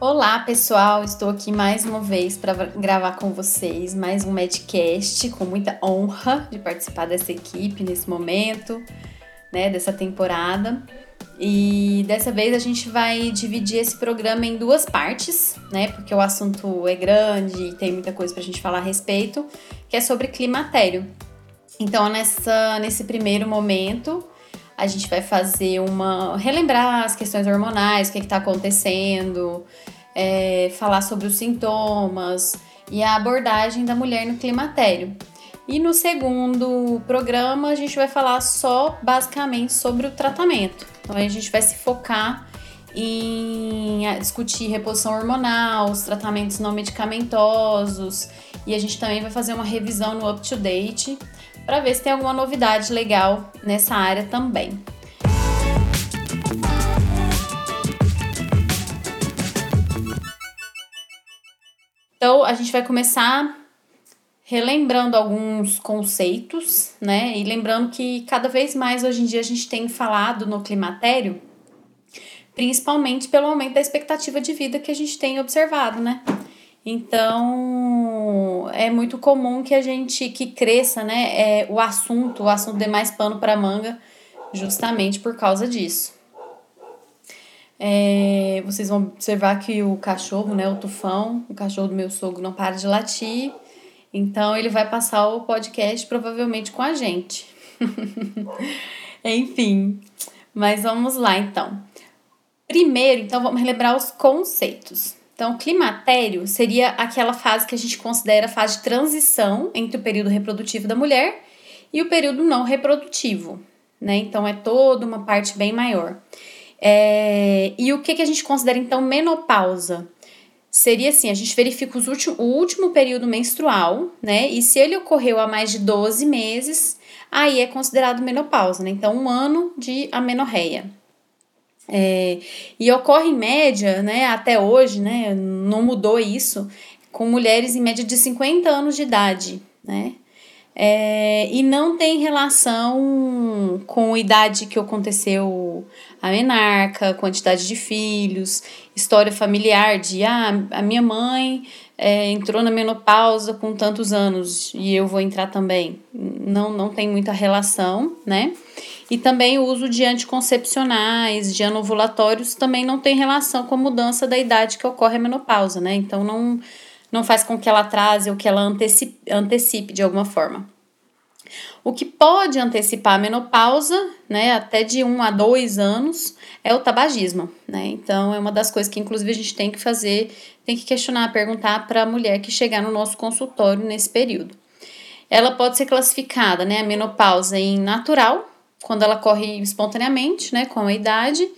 Olá, pessoal! Estou aqui mais uma vez para gravar com vocês mais um Medcast, com muita honra de participar dessa equipe nesse momento, né, dessa temporada. E dessa vez a gente vai dividir esse programa em duas partes, né? Porque o assunto é grande e tem muita coisa para a gente falar a respeito, que é sobre climatério. Então, nessa, nesse primeiro momento, a gente vai fazer uma. relembrar as questões hormonais, o que está acontecendo, é, falar sobre os sintomas e a abordagem da mulher no climatério. E no segundo programa a gente vai falar só basicamente sobre o tratamento. Então a gente vai se focar em discutir reposição hormonal, os tratamentos não medicamentosos e a gente também vai fazer uma revisão no up to date para ver se tem alguma novidade legal nessa área também. Então, a gente vai começar relembrando alguns conceitos, né? E lembrando que cada vez mais hoje em dia a gente tem falado no climatério, principalmente pelo aumento da expectativa de vida que a gente tem observado, né? Então, é muito comum que a gente que cresça, né, é, o assunto, o assunto dê mais pano para manga, justamente por causa disso. É, vocês vão observar que o cachorro, né, o tufão, o cachorro do meu sogro não para de latir. Então ele vai passar o podcast provavelmente com a gente. Enfim, mas vamos lá então. Primeiro, então vamos relembrar os conceitos. Então, climatério seria aquela fase que a gente considera a fase de transição entre o período reprodutivo da mulher e o período não reprodutivo, né? Então é toda uma parte bem maior. É, e o que, que a gente considera então menopausa? Seria assim: a gente verifica o último período menstrual, né? E se ele ocorreu há mais de 12 meses, aí é considerado menopausa, né? Então, um ano de amenorreia. É, e ocorre em média, né, até hoje, né, não mudou isso, com mulheres em média de 50 anos de idade, né? É, e não tem relação com a idade que aconteceu a menarca, quantidade de filhos, história familiar de ah, a minha mãe é, entrou na menopausa com tantos anos e eu vou entrar também. Não, não tem muita relação, né? E também o uso de anticoncepcionais, de anovulatórios, também não tem relação com a mudança da idade que ocorre a menopausa, né? Então não não faz com que ela atrase ou que ela antecipe, antecipe de alguma forma. O que pode antecipar a menopausa, né, até de um a dois anos, é o tabagismo, né? Então é uma das coisas que inclusive a gente tem que fazer, tem que questionar, perguntar para a mulher que chegar no nosso consultório nesse período. Ela pode ser classificada, né, a menopausa em natural, quando ela corre espontaneamente, né, com a idade,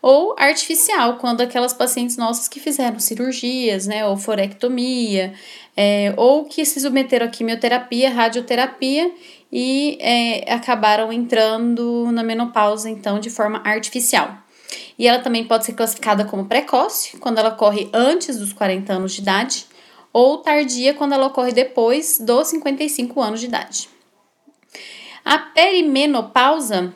ou artificial, quando aquelas pacientes nossas que fizeram cirurgias, né, ou forectomia, é, ou que se submeteram a quimioterapia, radioterapia e é, acabaram entrando na menopausa, então, de forma artificial. E ela também pode ser classificada como precoce, quando ela ocorre antes dos 40 anos de idade, ou tardia, quando ela ocorre depois dos 55 anos de idade. A perimenopausa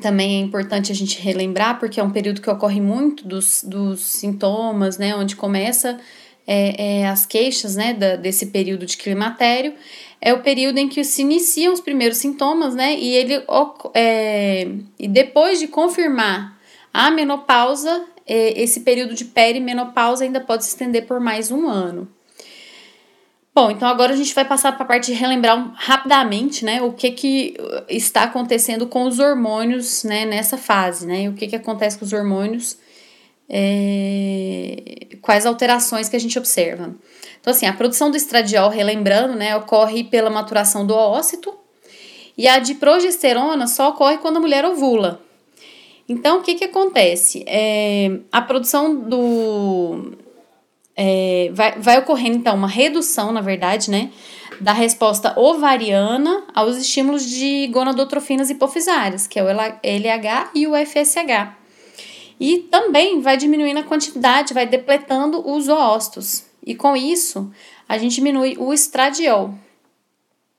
também é importante a gente relembrar, porque é um período que ocorre muito dos, dos sintomas, né, onde começa é, é, as queixas, né, da, desse período de climatério, é o período em que se iniciam os primeiros sintomas, né, e ele, é, e depois de confirmar a menopausa, é, esse período de perimenopausa ainda pode se estender por mais um ano. Bom, então agora a gente vai passar para a parte de relembrar rapidamente, né, o que que está acontecendo com os hormônios, né, nessa fase, né, o que que acontece com os hormônios, é, quais alterações que a gente observa. Então, assim, a produção do estradiol, relembrando, né, ocorre pela maturação do ócito, e a de progesterona só ocorre quando a mulher ovula, Então, o que, que acontece? É, a produção do. É, vai, vai ocorrendo, então, uma redução, na verdade, né? Da resposta ovariana aos estímulos de gonadotrofinas hipofisárias, que é o LH e o FSH. E também vai diminuindo a quantidade, vai depletando os oócitos. E com isso, a gente diminui o estradiol.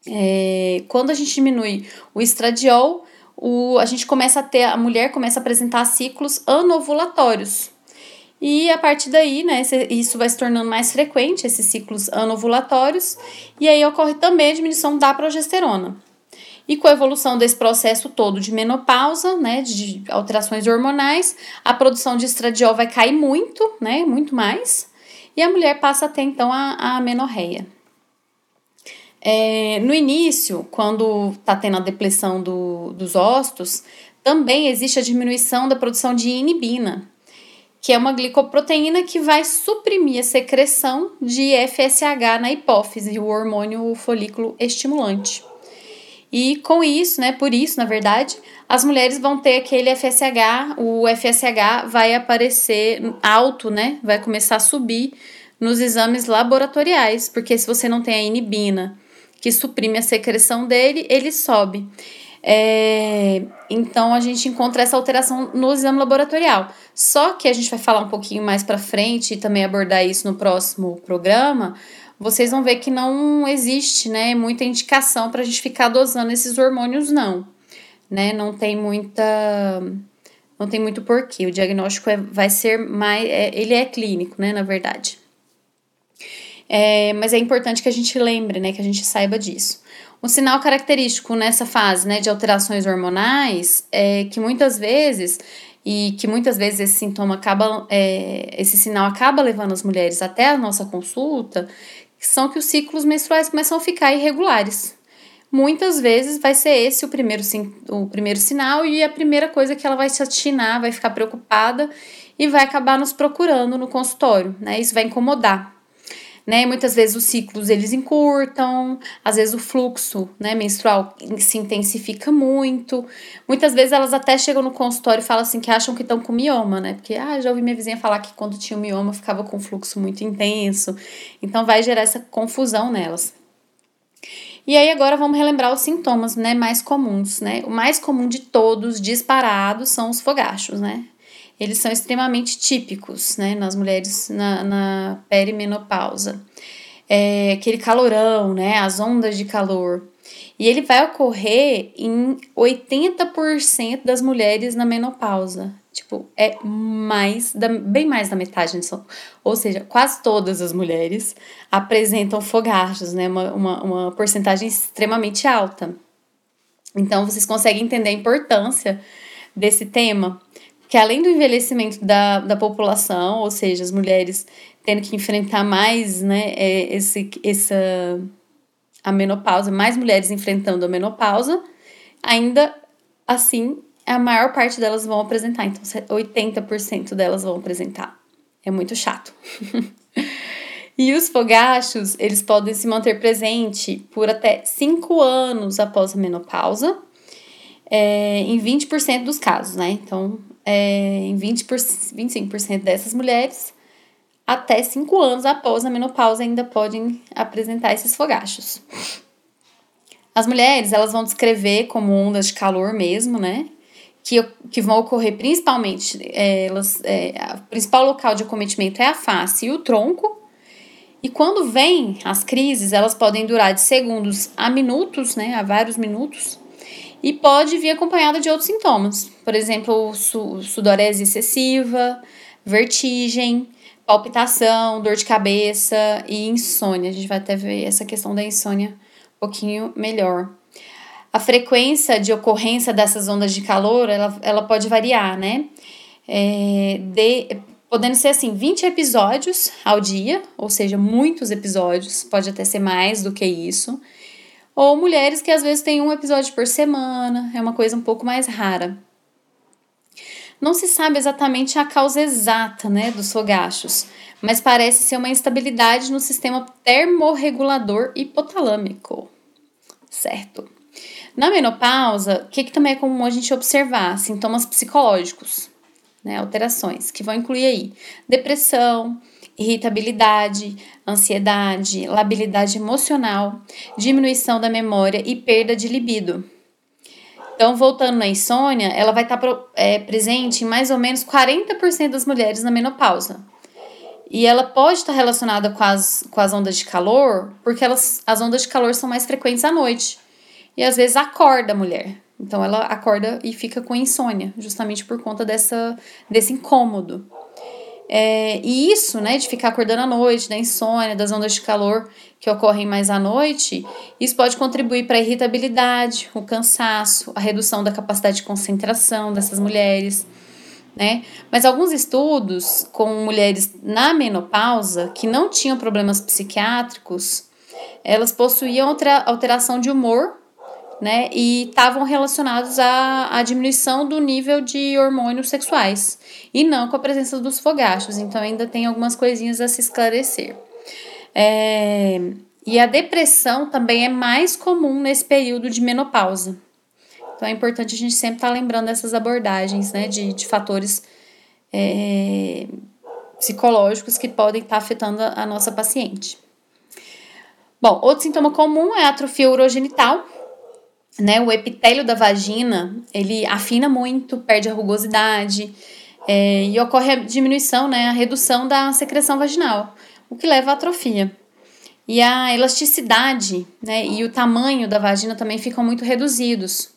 É, quando a gente diminui o estradiol, o, a gente começa a ter, a mulher começa a apresentar ciclos anovulatórios. E a partir daí, né, isso vai se tornando mais frequente, esses ciclos anovulatórios, e aí ocorre também a diminuição da progesterona. E com a evolução desse processo todo de menopausa, né, de alterações hormonais, a produção de estradiol vai cair muito, né, muito mais, e a mulher passa a ter então a, a menorreia. É, no início, quando está tendo a depressão do, dos ossos, também existe a diminuição da produção de inibina, que é uma glicoproteína que vai suprimir a secreção de FSH na hipófise, o hormônio folículo estimulante. E com isso, né, por isso, na verdade, as mulheres vão ter aquele FSH, o FSH vai aparecer alto, né, vai começar a subir nos exames laboratoriais, porque se você não tem a inibina, que suprime a secreção dele, ele sobe. É, então a gente encontra essa alteração no exame laboratorial. Só que a gente vai falar um pouquinho mais para frente e também abordar isso no próximo programa vocês vão ver que não existe, né, muita indicação para a gente ficar dosando esses hormônios, não, né, não tem muita, não tem muito porquê, o diagnóstico é, vai ser mais, é, ele é clínico, né, na verdade. É, mas é importante que a gente lembre, né, que a gente saiba disso. Um sinal característico nessa fase, né, de alterações hormonais é que muitas vezes e que muitas vezes esse sintoma acaba, é, esse sinal acaba levando as mulheres até a nossa consulta, são que os ciclos menstruais começam a ficar irregulares. Muitas vezes vai ser esse o primeiro, o primeiro sinal e a primeira coisa que ela vai se atinar, vai ficar preocupada e vai acabar nos procurando no consultório, né? Isso vai incomodar né? Muitas vezes os ciclos eles encurtam, às vezes o fluxo, né, menstrual se intensifica muito. Muitas vezes elas até chegam no consultório e falam assim que acham que estão com mioma, né? Porque ah, já ouvi minha vizinha falar que quando tinha mioma ficava com fluxo muito intenso. Então vai gerar essa confusão nelas. E aí agora vamos relembrar os sintomas, né, mais comuns, né? O mais comum de todos, disparados, são os fogachos, né? Eles são extremamente típicos, né, nas mulheres na, na perimenopausa. É, aquele calorão, né, as ondas de calor. E ele vai ocorrer em 80% das mulheres na menopausa. Tipo, é mais, da, bem mais da metade. Ou seja, quase todas as mulheres apresentam fogachos, né? Uma, uma, uma porcentagem extremamente alta. Então, vocês conseguem entender a importância desse tema que além do envelhecimento da, da população, ou seja, as mulheres tendo que enfrentar mais, né, é, esse, essa, a menopausa, mais mulheres enfrentando a menopausa, ainda assim, a maior parte delas vão apresentar, então 80% delas vão apresentar. É muito chato. e os fogachos, eles podem se manter presente por até 5 anos após a menopausa, é, em 20% dos casos, né? Então, é, em 20 por, 25% dessas mulheres, até 5 anos após a menopausa ainda podem apresentar esses fogachos. As mulheres, elas vão descrever como ondas de calor mesmo, né? Que, que vão ocorrer principalmente, é, elas, é, o principal local de acometimento é a face e o tronco. E quando vem as crises, elas podem durar de segundos a minutos, né? A vários minutos e pode vir acompanhada de outros sintomas, por exemplo, su sudorese excessiva, vertigem, palpitação, dor de cabeça e insônia. A gente vai até ver essa questão da insônia um pouquinho melhor. A frequência de ocorrência dessas ondas de calor, ela, ela pode variar, né? É, de, podendo ser assim, 20 episódios ao dia, ou seja, muitos episódios, pode até ser mais do que isso. Ou mulheres que às vezes têm um episódio por semana, é uma coisa um pouco mais rara. Não se sabe exatamente a causa exata né, dos fogachos, mas parece ser uma instabilidade no sistema termorregulador hipotalâmico. Certo? Na menopausa, o que, que também é comum a gente observar? Sintomas psicológicos, né? Alterações, que vão incluir aí depressão, irritabilidade, ansiedade, labilidade emocional, diminuição da memória e perda de libido. Então, voltando na insônia, ela vai estar é, presente em mais ou menos 40% das mulheres na menopausa. E ela pode estar relacionada com as, com as ondas de calor, porque elas, as ondas de calor são mais frequentes à noite. E às vezes acorda a mulher. Então ela acorda e fica com insônia, justamente por conta dessa, desse incômodo. É, e isso, né, de ficar acordando à noite, da insônia, das ondas de calor que ocorrem mais à noite, isso pode contribuir para a irritabilidade, o cansaço, a redução da capacidade de concentração dessas mulheres, né? Mas alguns estudos com mulheres na menopausa que não tinham problemas psiquiátricos, elas possuíam outra alteração de humor né? E estavam relacionados à, à diminuição do nível de hormônios sexuais e não com a presença dos fogachos. Então ainda tem algumas coisinhas a se esclarecer. É, e a depressão também é mais comum nesse período de menopausa. Então é importante a gente sempre estar tá lembrando dessas abordagens, né? De, de fatores é, psicológicos que podem estar tá afetando a, a nossa paciente. Bom, outro sintoma comum é a atrofia urogenital, né, o epitélio da vagina, ele afina muito, perde a rugosidade, é, e ocorre a diminuição, né, a redução da secreção vaginal, o que leva à atrofia. E a elasticidade, né, e o tamanho da vagina também ficam muito reduzidos.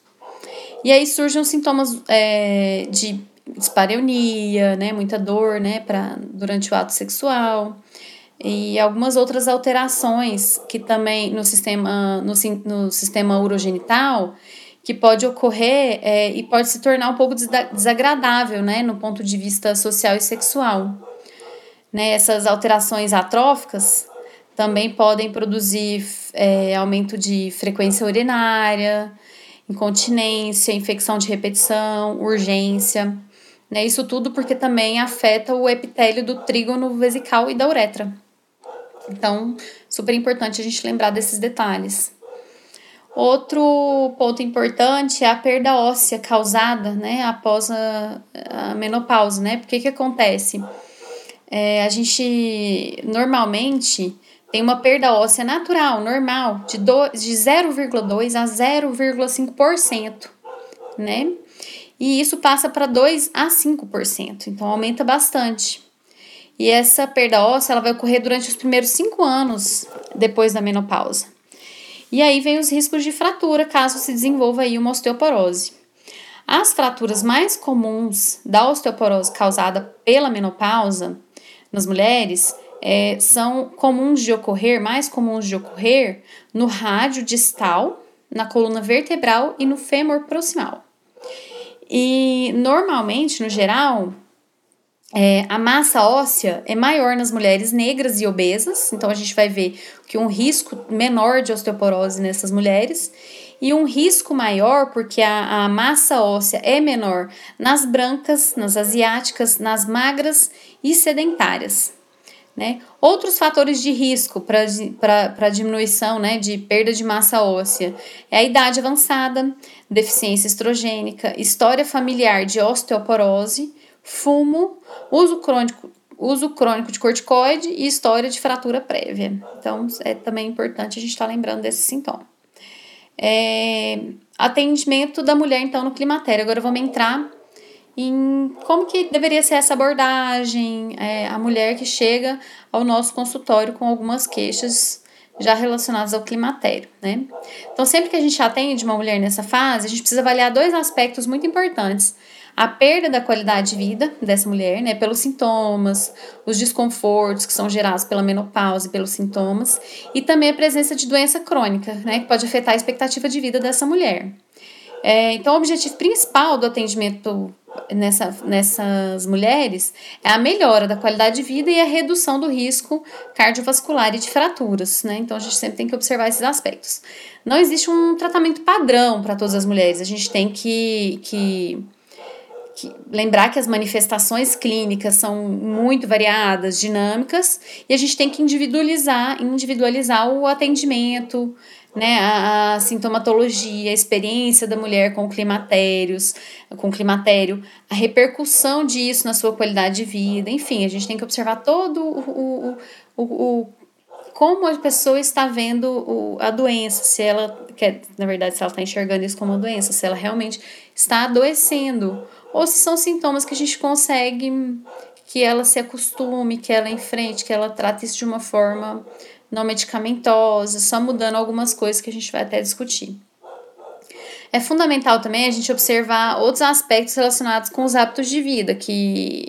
E aí surgem os sintomas é, de dispareunia, né, muita dor, né, pra, durante o ato sexual, e algumas outras alterações que também no sistema, no, no sistema urogenital que pode ocorrer é, e pode se tornar um pouco desagradável, né, no ponto de vista social e sexual. Né, essas alterações atróficas também podem produzir é, aumento de frequência urinária, incontinência, infecção de repetição, urgência. Né, isso tudo porque também afeta o epitélio do trígono vesical e da uretra. Então, super importante a gente lembrar desses detalhes. Outro ponto importante é a perda óssea causada, né, após a, a menopausa, né? Porque que acontece? É, a gente normalmente tem uma perda óssea natural, normal, de, de 0,2 a 0,5%, né? E isso passa para 2 a 5%, então aumenta bastante. E essa perda óssea ela vai ocorrer durante os primeiros cinco anos depois da menopausa. E aí vem os riscos de fratura caso se desenvolva aí uma osteoporose. As fraturas mais comuns da osteoporose causada pela menopausa nas mulheres é, são comuns de ocorrer, mais comuns de ocorrer no rádio distal, na coluna vertebral e no fêmur proximal. E normalmente, no geral, é, a massa óssea é maior nas mulheres negras e obesas, então a gente vai ver que um risco menor de osteoporose nessas mulheres e um risco maior porque a, a massa óssea é menor nas brancas, nas asiáticas, nas magras e sedentárias. Né? Outros fatores de risco para diminuição né, de perda de massa óssea é a idade avançada, deficiência estrogênica, história familiar de osteoporose fumo, uso crônico, uso crônico de corticoide e história de fratura prévia. Então, é também importante a gente estar tá lembrando desse sintoma. É, atendimento da mulher, então, no climatério. Agora vamos entrar em como que deveria ser essa abordagem, é, a mulher que chega ao nosso consultório com algumas queixas já relacionadas ao climatério, né? Então, sempre que a gente atende uma mulher nessa fase, a gente precisa avaliar dois aspectos muito importantes a perda da qualidade de vida dessa mulher, né, pelos sintomas, os desconfortos que são gerados pela menopausa e pelos sintomas, e também a presença de doença crônica, né, que pode afetar a expectativa de vida dessa mulher. É, então, o objetivo principal do atendimento nessa, nessas mulheres é a melhora da qualidade de vida e a redução do risco cardiovascular e de fraturas, né? Então, a gente sempre tem que observar esses aspectos. Não existe um tratamento padrão para todas as mulheres, a gente tem que, que que, lembrar que as manifestações clínicas são muito variadas, dinâmicas, e a gente tem que individualizar, individualizar o atendimento, né, a, a, sintomatologia, a experiência da mulher com climatérios, com climatério, a repercussão disso na sua qualidade de vida, enfim, a gente tem que observar todo o, o, o, o como a pessoa está vendo o, a doença, se ela quer, na verdade, se ela está enxergando isso como uma doença, se ela realmente está adoecendo, ou se são sintomas que a gente consegue que ela se acostume, que ela enfrente, que ela trate isso de uma forma não medicamentosa, só mudando algumas coisas que a gente vai até discutir. É fundamental também a gente observar outros aspectos relacionados com os hábitos de vida que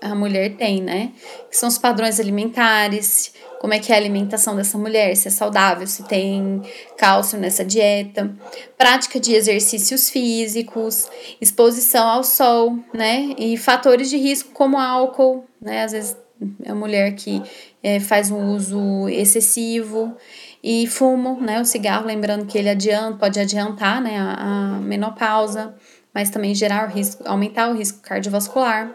a mulher tem, né? Que são os padrões alimentares, como é que é a alimentação dessa mulher, se é saudável, se tem cálcio nessa dieta, prática de exercícios físicos, exposição ao sol, né? E fatores de risco como álcool, né? Às vezes é a mulher que é, faz um uso excessivo e fumo, né? O cigarro, lembrando que ele adianta, pode adiantar, né? A, a menopausa, mas também gerar o risco, aumentar o risco cardiovascular.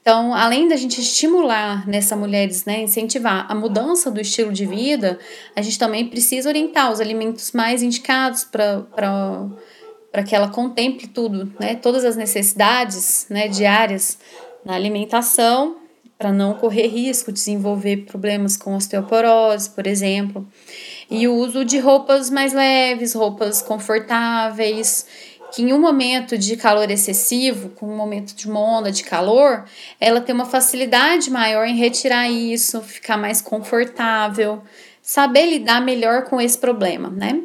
Então, além da gente estimular nessa mulheres, né, incentivar a mudança do estilo de vida, a gente também precisa orientar os alimentos mais indicados para que ela contemple tudo, né, todas as necessidades né, diárias na alimentação, para não correr risco de desenvolver problemas com osteoporose, por exemplo. E o uso de roupas mais leves, roupas confortáveis que em um momento de calor excessivo, com um momento de uma onda de calor, ela tem uma facilidade maior em retirar isso, ficar mais confortável, saber lidar melhor com esse problema, né?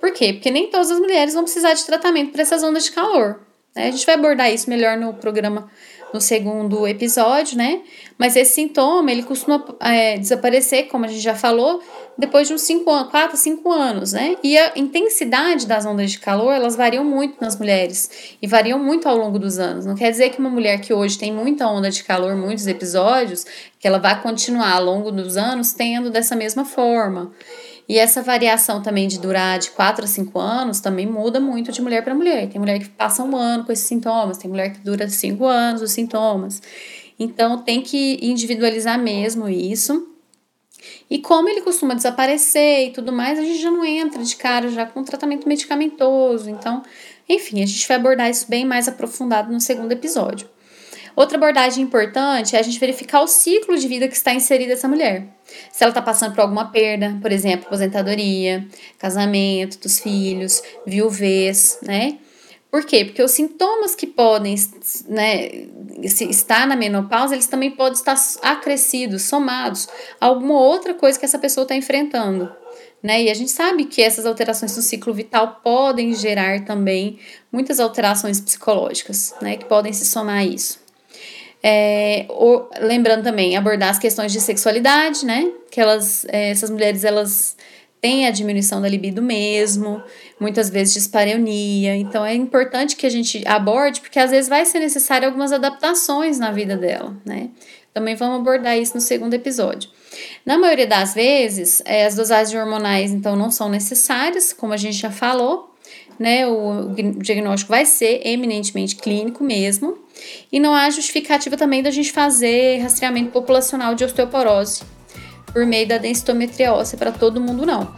Por quê? Porque nem todas as mulheres vão precisar de tratamento para essas ondas de calor. Né? A gente vai abordar isso melhor no programa no segundo episódio, né? Mas esse sintoma, ele costuma é, desaparecer, como a gente já falou, depois de uns 5 anos, 4, 5 anos, né? E a intensidade das ondas de calor, elas variam muito nas mulheres e variam muito ao longo dos anos. Não quer dizer que uma mulher que hoje tem muita onda de calor, muitos episódios, que ela vai continuar ao longo dos anos tendo dessa mesma forma. E essa variação também de durar de 4 a 5 anos também muda muito de mulher para mulher. Tem mulher que passa um ano com esses sintomas, tem mulher que dura 5 anos os sintomas. Então tem que individualizar mesmo isso. E como ele costuma desaparecer e tudo mais, a gente já não entra de cara já com tratamento medicamentoso. Então, enfim, a gente vai abordar isso bem mais aprofundado no segundo episódio. Outra abordagem importante é a gente verificar o ciclo de vida que está inserida essa mulher. Se ela está passando por alguma perda, por exemplo, aposentadoria, casamento dos filhos, viuvez, né? Por quê? Porque os sintomas que podem né, estar na menopausa, eles também podem estar acrescidos, somados a alguma outra coisa que essa pessoa está enfrentando. Né? E a gente sabe que essas alterações no ciclo vital podem gerar também muitas alterações psicológicas, né? Que podem se somar a isso. É, ou, lembrando também, abordar as questões de sexualidade, né? Que elas, é, essas mulheres, elas têm a diminuição da libido mesmo, muitas vezes dispareunia. Então é importante que a gente aborde, porque às vezes vai ser necessário algumas adaptações na vida dela, né? Também vamos abordar isso no segundo episódio. Na maioria das vezes, é, as dosagens hormonais, então, não são necessárias, como a gente já falou, né? O, o diagnóstico vai ser eminentemente clínico mesmo. E não há justificativa também da gente fazer rastreamento populacional de osteoporose por meio da densitometria óssea para todo mundo, não.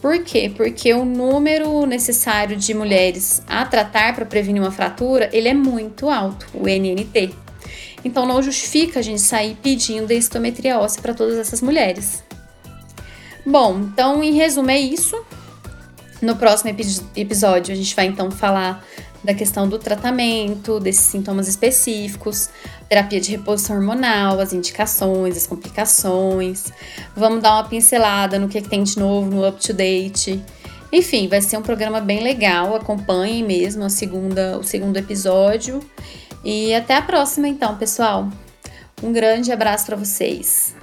Por quê? Porque o número necessário de mulheres a tratar para prevenir uma fratura, ele é muito alto, o NNT. Então não justifica a gente sair pedindo densitometria óssea para todas essas mulheres. Bom, então em resumo é isso. No próximo episódio a gente vai então falar da questão do tratamento, desses sintomas específicos, terapia de reposição hormonal, as indicações, as complicações. Vamos dar uma pincelada no que, que tem de novo no up to date. Enfim, vai ser um programa bem legal. Acompanhem mesmo a segunda, o segundo episódio. E até a próxima, então, pessoal. Um grande abraço para vocês.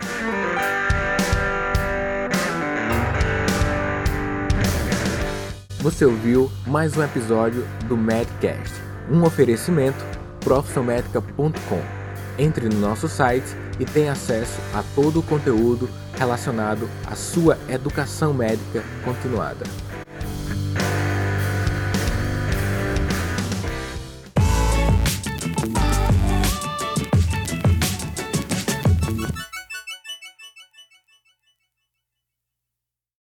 Você ouviu mais um episódio do Medcast, um oferecimento profissionmedica.com. Entre no nosso site e tenha acesso a todo o conteúdo relacionado à sua educação médica continuada.